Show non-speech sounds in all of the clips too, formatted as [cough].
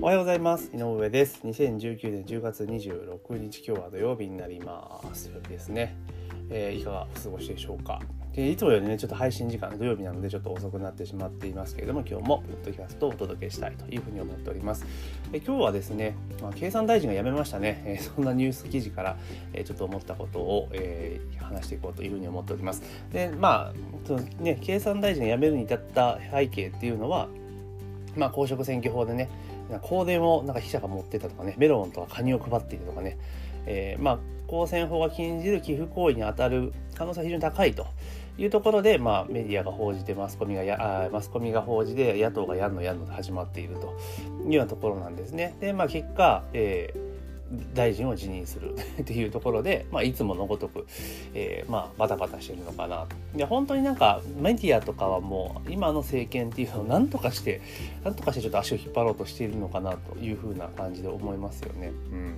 おはようございます。井上です。2019年10月26日今日は土曜日になります。ですね、えー、いかがお過ごしでしょうか。でいつもよりねちょっと配信時間土曜日なのでちょっと遅くなってしまっていますけれども今日もポッドキャストをお届けしたいというふうに思っております。え今日はですね、まあ、経産大臣が辞めましたね、えー、そんなニュース記事から、えー、ちょっと思ったことを、えー、話していこうというふうに思っております。でまあそのね経産大臣が辞めるに至った背景っていうのはまあ公職選挙法でね香典をなんか記者が持ってたとかねメロンとかカニを配っているとかね、えー、まあ公選法が禁じる寄付行為に当たる可能性は非常に高いというところで、まあ、メディアが報じてマスコミがやあマスコミが報じて野党がやんのやんので始まっているというようなところなんですね。でまあ結果、えー大臣を辞任する [laughs] っていうところで、まあ、いつものごとく、えー、まあ、バタバタしてるのかなと。で本当になんかメディアとかはもう今の政権っていうのを [laughs] 何とかして何とかしてちょっと足を引っ張ろうとしているのかなというふうな感じで思いますよね。うん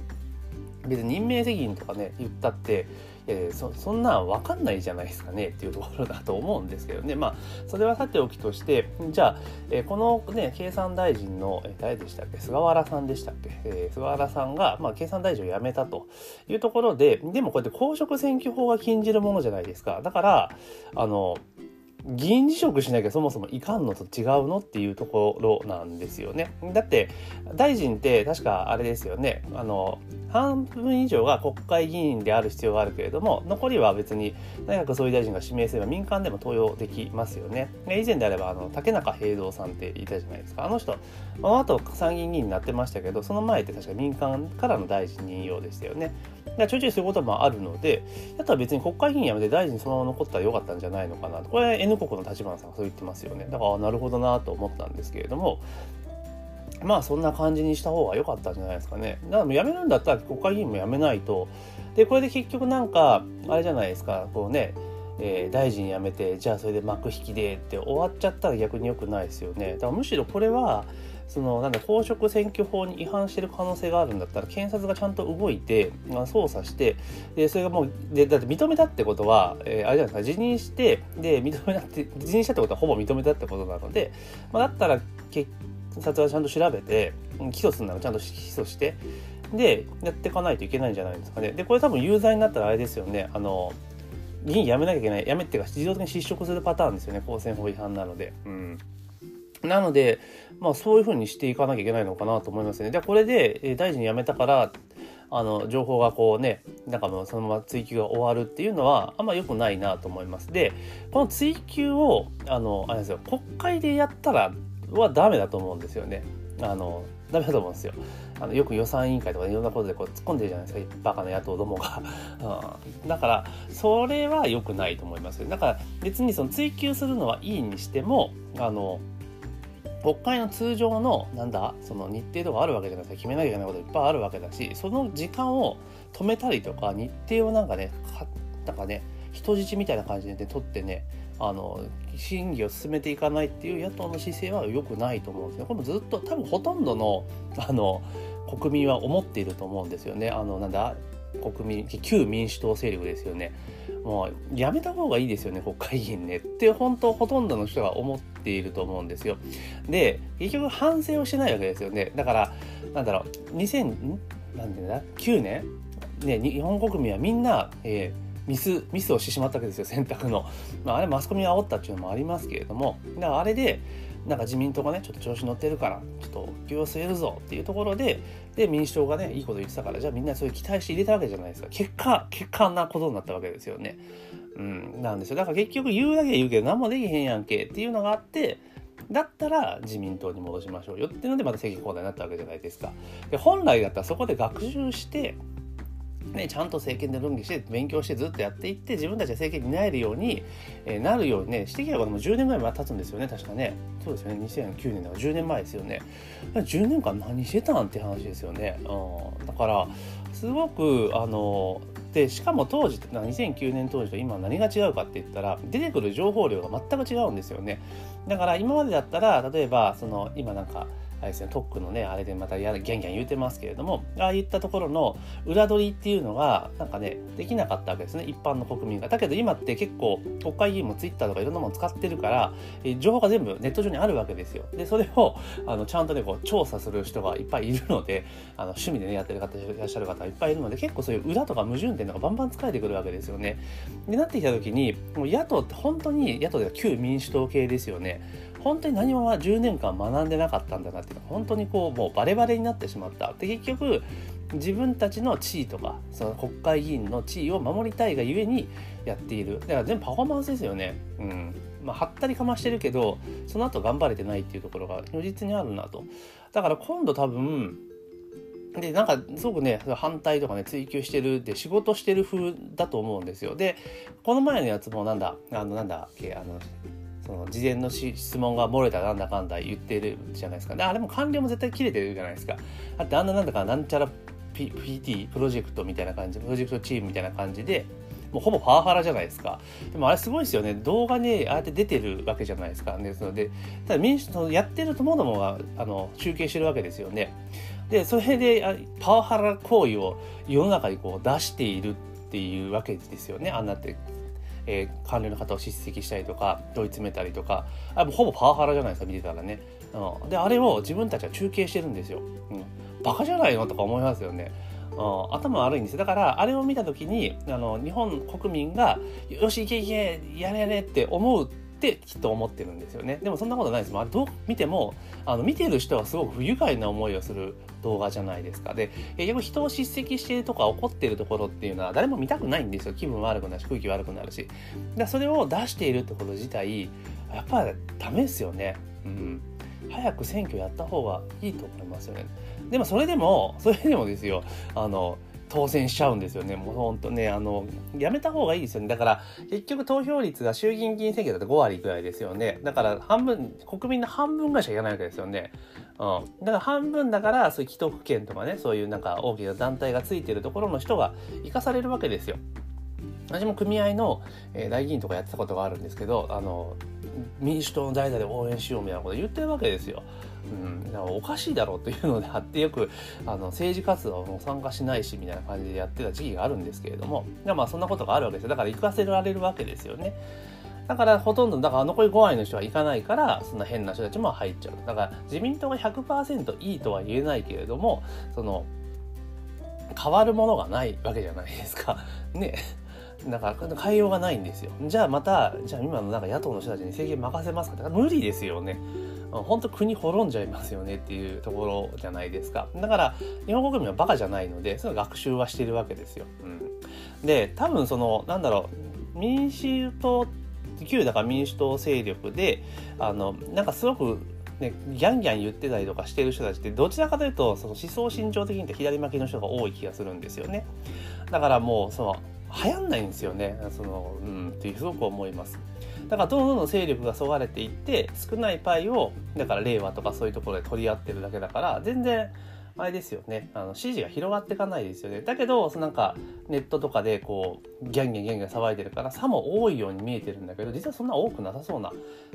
別に任命責任とかね言ったってえー、そそんなん分かんないじゃないですかねっていうところだと思うんですけどね。まあそれはさておきとしてじゃあ、えー、このね経産大臣の、えー、誰でしたっけ？菅原さんでしたっけ、えー、菅原さんが、まあ、経産大臣を辞めたというところででもこうやって公職選挙法が禁じるものじゃないですか。だからあの議員辞職しなきゃそもそもいかんのと違うのっていうところなんですよね。だって大臣って確かあれですよねあの半分以上が国会議員である必要があるけれども残りは別に内閣総理大臣が指名すれば民間でも登用できますよね。以前であればあの竹中平蔵さんっていたじゃないですかあの人あの後参議院議員になってましたけどその前って確か民間からの大臣任用でしたよね。だからちょいちょいそういうこともあるので、あとは別に国会議員辞めて大臣そのまま残ったらよかったんじゃないのかなと。これ N 国の立花さんがそう言ってますよね。だからなるほどなと思ったんですけれども、まあそんな感じにした方が良かったんじゃないですかね。だからもう辞めるんだったら国会議員も辞めないと。で、これで結局なんか、あれじゃないですか、こうね、えー、大臣辞めて、じゃあそれで幕引きでって終わっちゃったら逆に良くないですよね。だからむしろこれは、そのなんだ公職選挙法に違反してる可能性があるんだったら検察がちゃんと動いて、まあ、捜査してでそれがもうでだって認めたってことは、えー、あれじゃないですか辞任してで認めたって辞任したってことはほぼ認めたってことなので、まあ、だったら検察はちゃんと調べて起訴するならちゃんと起訴してでやっていかないといけないんじゃないですかね。でこれ多分有罪になったらあれですよねあの議員辞めなきゃいけない辞めっていうか自動的に失職するパターンですよね公選法違反なので。うんなので、まあそういうふうにしていかなきゃいけないのかなと思いますね。じゃあこれで、え大臣辞めたから、あの、情報がこうね、なんかもうそのまま追及が終わるっていうのは、あんま良くないなと思います。で、この追及を、あの、あれですよ、国会でやったらはダメだと思うんですよね。あの、ダメだと思うんですよ。あのよく予算委員会とかいろんなことでこう突っ込んでるじゃないですか。バカな野党どもが、[laughs] うん、だからそれは良くないと思いますだから別にその追及するのはいいにしてもあの国会の通常のなんだその日程とかあるわけじゃないですか。決めなきゃいけないこといっぱいあるわけだしその時間を止めたりとか日程をなんかねなんかね人質みたいな感じで、ね、取ってねあの審議を進めていかないっていう野党の姿勢は良くないと思うんですね。これもずっと多分ほとんどのあの国民は思っていると思うんですよね。あのなんだ国民旧民主党勢力ですよね。もうやめた方がいいですよね国会議員ね。って本当ほとんどの人が思っていると思うんですよ。で結局反省をしてないわけですよね。だからなんだろう2009年？ね日本国民はみんな、えーミスミスをしてしまったわけですよ選択の、まあ、あれマスコミが煽ったっていうのもありますけれどもだからあれでなんか自民党がねちょっと調子乗ってるからちょっと給を据えるぞっていうところでで民主党がねいいこと言ってたからじゃあみんなそういう期待して入れたわけじゃないですか結果結果あんなことになったわけですよね。うん、なんですよだから結局言うだけ言うけど何もできへんやんけっていうのがあってだったら自民党に戻しましょうよっていうのでまた政権交代になったわけじゃないですか。で本来だったらそこで学習してね、ちゃんと政権で論議して勉強してずっとやっていって自分たちが政権に担えるように、えー、なるようにねしてきたことも10年ぐらい経つんですよね確かね。そうですよね。2009年だから10年前ですよね。10年間何してたんって話ですよね、うん、だからすごくあのでしかも当時2009年当時と今何が違うかって言ったら出てくる情報量が全く違うんですよね。だから今までだったら例えばその今なんかあれですねトックのねあれでまたやギャンギャン言うてますけれどもああいったところの裏取りっていうのがなんかねできなかったわけですね一般の国民が。だけど今って結構国会議員もツイッターとかいろんなもの使ってるから、え情報が全部ネット上にあるわけですよ。でそれをあのちゃんとねこう調査する人がいっぱいいるのであの趣味でねやってる方いらっしゃる方いっぱいいるので結構そういう裏とか矛盾点とかバンバン使えてくるわけですよね。でなってきた時にもう野党って本当に野党では旧民主党系ですよね。本当に何も10年間学んでなかったんだなっていうのは本当にこうもうバレバレになってしまった。で結局自分たちの地位とかその国会議員の地位を守りたいがゆえにやっている。だから全部パフォーマンスですよね。うん。まあ、はったりかましてるけどその後頑張れてないっていうところが如実にあるなと。だから今度多分でなんかすごくね反対とかね追求してるで仕事してる風だと思うんですよ。でこの前のやつもなんだあのなんだっけあのその事前の質問が漏れたなんだかんだ言ってるじゃないですかあれも官僚も絶対切れてるじゃないですかだってあんななんだかなんちゃら P PT プロジェクトみたいな感じプロジェクトチームみたいな感じでもうほぼパワハラじゃないですか。でもあれすごいですよね。動画にああやって出てるわけじゃないですか。ですので、ただ民主党やってるとものもあの集計してるわけですよね。でそれでパワハラ行為を世の中にこう出しているっていうわけですよねあんなって。えー、官僚の方を叱責したりとか問い詰めたりとかあもうほぼパワハラじゃないですか見てたらね、うん、であれを自分たちは中継してるんですよ、うん、バカじゃないの？とか思いますよね、うん、頭悪いんですだからあれを見た時にあの日本国民がよしいけいけやれやれって思うってきっと思ってるんですよね。でもそんなことないです。あどう見てもあの見てる人はすごく不愉快な思いをする動画じゃないですか。で結局人を叱責しているとか怒ってるところっていうのは誰も見たくないんですよ。気分悪くなるし空気悪くなるし。だそれを出しているってこと自体やっぱりダメですよね。うん。早く選挙やった方がいいと思いますよね。でもそれでもそれでもですよ。あの当選しちゃうんですよね。もうほんとね、あの、やめた方がいいですよね。だから、結局投票率が衆議院議員選挙だと5割ぐらいですよね。だから半分、国民の半分ぐらいしかいかないわけですよね。うん。だから半分だから、そういう既得権とかね、そういうなんか大きな団体がついてるところの人が生かされるわけですよ。私も組合の、えー、代議員とかやってたことがあるんですけど、あの、民主党の代打で応援しようみたいなこと言ってるわけですよ。うん、だかおかしいだろうというのであってよくあの政治活動も参加しないしみたいな感じでやってた時期があるんですけれども。まあそんなことがあるわけですよ。だから行かせられるわけですよね。だからほとんどだから残り5割の人は行かないからそんな変な人たちも入っちゃう。だから自民党が100%いいとは言えないけれどもその変わるものがないわけじゃないですか。ね。だから変えようがないんですよ。じゃあまたじゃあ今のなんか野党の人たちに政権任せますかって。無理ですよね。本当国滅んじゃいますよねっていうところじゃないですか。だから日本国民はバカじゃないのでその学習はしてるわけですよ、うん、で多分そのなんだろう民主党旧だから民主党勢力であのなんかすごくね、ギャンギャン言ってたりとかしてる人たちってどちらかというとその思想信条的に左巻きの人が多い気がするんですよね。だからもうその流行んないんですよね。そのうんってすごく思います。だからどんどん勢力がそがれていって少ないパイをだから令和とかそういうところで取り合ってるだけだから全然あれですよね。あの支持が広がっていかないですよね。だけどなんかネットとかでこうギャンギャンギャンギャン騒いでるから差も多いように見えてるんだけど実はそんな多くなさそうな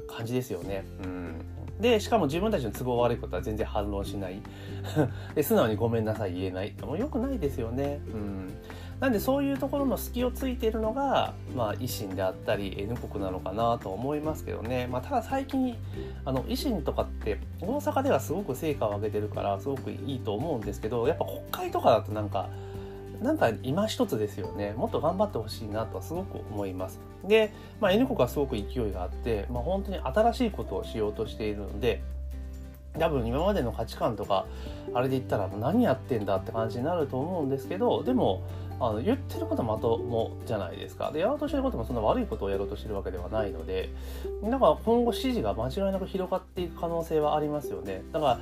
感じですよね。うん。でしかも自分たちの都合悪いことは全然反論しない。[laughs] で素直にごめんなさい言えないもうよくないですよね。うん。なんでそういうところの隙をついているのが、まあ、維新であったり N 国なのかなと思いますけどね、まあ、ただ最近あの維新とかって大阪ではすごく成果を上げてるからすごくいいと思うんですけどやっぱ国会とかだとなんかなんか今一つですよね。もっと頑張ってほしいなとすごく思います。で、まあ、N 国はすごく勢いがあって、まあ、本当に新しいことをしようとしているので多分今までの価値観とかあれで言ったら何やってんだって感じになると思うんですけどでもあの言ってることまともじゃないですか。でやろうとしてることもそんな悪いことをやろうとしてるわけではないのでだから今後支持が間違いなく広がっていく可能性はありますよね。だから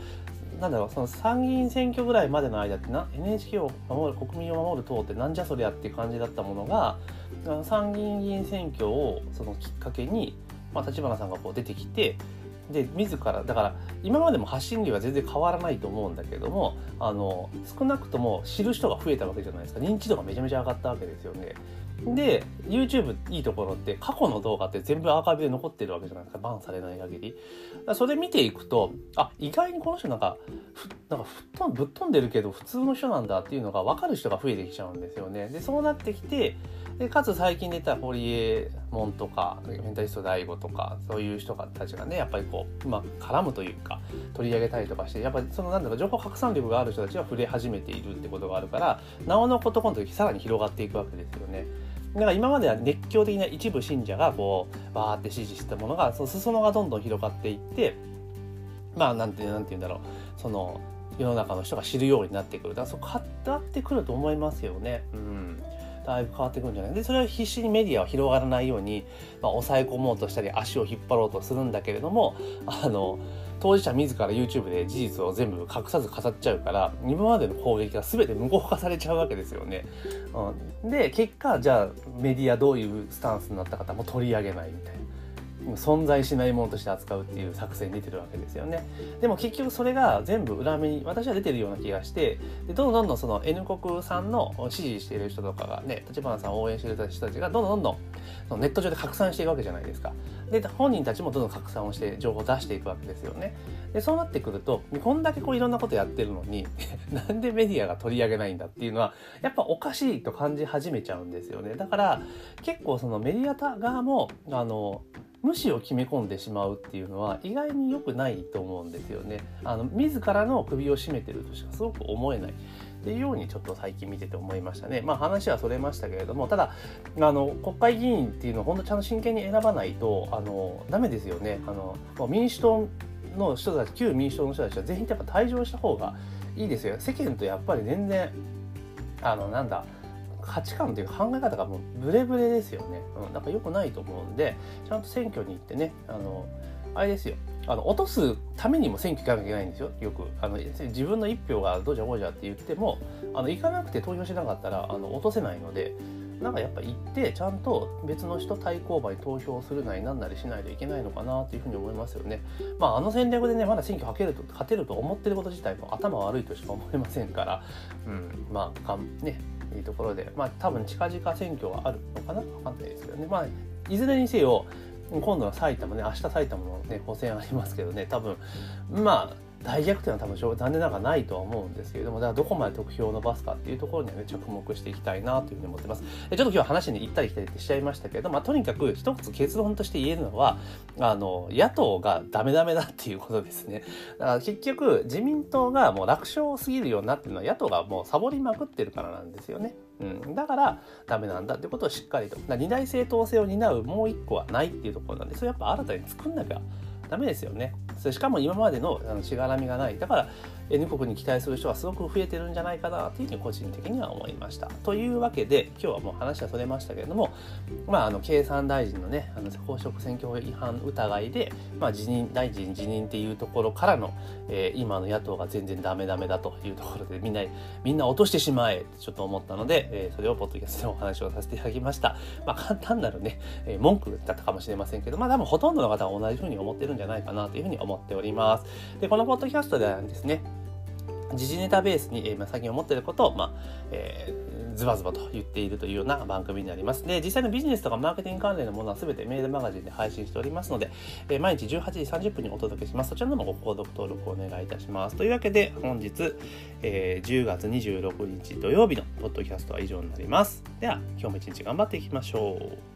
なんだろうその参議院選挙ぐらいまでの間ってな NHK を守る国民を守る党ってなんじゃそりゃっていう感じだったものが参議院議員選挙をそのきっかけに、まあ、立花さんがこう出てきてで自らだから今までも発信量は全然変わらないと思うんだけどもあの少なくとも知る人が増えたわけじゃないですか。認知度がめちゃめちゃ上がったわけですよね。で YouTube いいところって過去の動画って全部アーカイブで残ってるわけじゃないですか。バンされない限り。それ見ていくとあ意外にこの人なんかふなんかふっとぶっ飛んでるけど普通の人なんだっていうのが分かる人が増えてきちゃうんですよね。でそうなってきてでかつ最近出た堀江門とかメンタリスト大悟とかそういう人たちがねやっぱりこう、まあ、絡むというか取り上げたりとかしてやっぱりそのなんだろう情報拡散力がある人たちは触れ始めているってことがあるからなおのことこの時さらに広がっていくわけですよね。だから今までは熱狂的な一部信者がこうバーって支持してたものがその裾野がどんどん広がっていってまあなんてなんて言うんだろうその世の中の人が知るようになってくるだからそう変わってくると思いますよね。うんだいぶ変わってくるんじゃない？でそれは必死にメディアは広がらないように、まあ、抑え込もうとしたり足を引っ張ろうとするんだけれどもあの当事者自ら YouTube で事実を全部隠さず語っちゃうから今までの攻撃が全て無効化されちゃうわけですよね。うん、で結果じゃあメディアどういうスタンスになった方も取り上げないみたいな。存在しないものとして扱うっていう作戦に出てるわけですよね。でも結局それが全部裏目に私は出てるような気がしてでどんどんどんどんその N 国さんの支持している人とかがね立花さんを応援してる人たちがどんどんどんどんそのネット上で拡散していくわけじゃないですか。で本人たちもどんどん拡散をして情報を出していくわけですよね。でそうなってくるとこんだけこういろんなことやってるのに [laughs] なんでメディアが取り上げないんだっていうのはやっぱおかしいと感じ始めちゃうんですよね。だから結構そのメディア側もあの無視を決め込んでしまうっていうのは意外に良くないと思うんですよね。あの自らの首を絞めてるとしかすごく思えない。っていうようにちょっと最近見てて思いましたね。まあ話はそれましたけれども、ただ、あの、国会議員っていうのを本当ちゃんと真剣に選ばないと、あの、ダメですよね。あの、民主党の人たち、旧民主党の人たちは全員やっぱ退場した方がいいですよ。世間とやっぱり全然、あの、なんだ、価値観というか考え方がもうブレブレですよね。うん、なんか良くないと思うんで、ちゃんと選挙に行ってね、あの、あれですよ。あの落とすためにも選挙行かなきゃいけないんですよよくあの自分の一票がどうじゃこうじゃって言ってもあの行かなくて投票しなかったらあの落とせないのでなんかやっぱ行ってちゃんと別の人対抗馬に投票するなりなんなりしないといけないのかなというふうに思いますよね。まああの戦略でねまだ選挙かけると勝てると思ってること自体も頭悪いとしか思いませんから、うん、まあかん、ねかねいうところで、まあ多分近々選挙はあるのかな？わかんないですけどね。まあ、いずれにせよ、今度は埼玉ね、明日埼玉のね、補選ありますけどね、多分、まあ、大逆転は多分残念ながらないとは思うんですけれども、だからどこまで得票を伸ばすかっていうところにはね、着目していきたいなというふうに思ってます。ちょっと今日は話に行ったり来たりしちゃいましたけど、まあ、とにかく一つ結論として言えるのは、あの、野党がダメダメだっていうことですね。だから結局、自民党がもう楽勝すぎるようになってるのは、野党がもうサボりまくってるからなんですよね。うん、だからダメなんだってことをしっかりと二大政党制を担うもう一個はないっていうところなんでそれやっぱ新たに作んなきゃダメですよね。それしかも今までのあのしがらみがない。だから N 国に期待する人はすごく増えてるんじゃないかなというふうに個人的には思いました。というわけで今日はもう話はそれましたけれども、まあ、あの経産大臣のねあの公職選挙法違反疑いで、まあ、辞任大臣辞任っていうところからの、えー、今の野党が全然ダメダメだというところでみんなみんな落としてしまえちょっと思ったので、えー、それをポッドキャストでお話をさせていただきました。まあ、簡単なるね、えー、文句だったかもしれませんけど、まあ多分ほとんどの方は同じふうに思ってるんじゃないかなというふうに思っております。で、このポッドキャストではですね、時事ネタベースに、えー、最近思っていることを、まあえー、ズバズバと言っているというような番組になります。で、実際のビジネスとかマーケティング関連のものは全てメールマガジンで配信しておりますので、えー、毎日18時30分にお届けします。そちらのもご購読登録をお願いいたします。というわけで、本日、えー、10月26日土曜日のポッドキャストは以上になります。では、今日も一日頑張っていきましょう。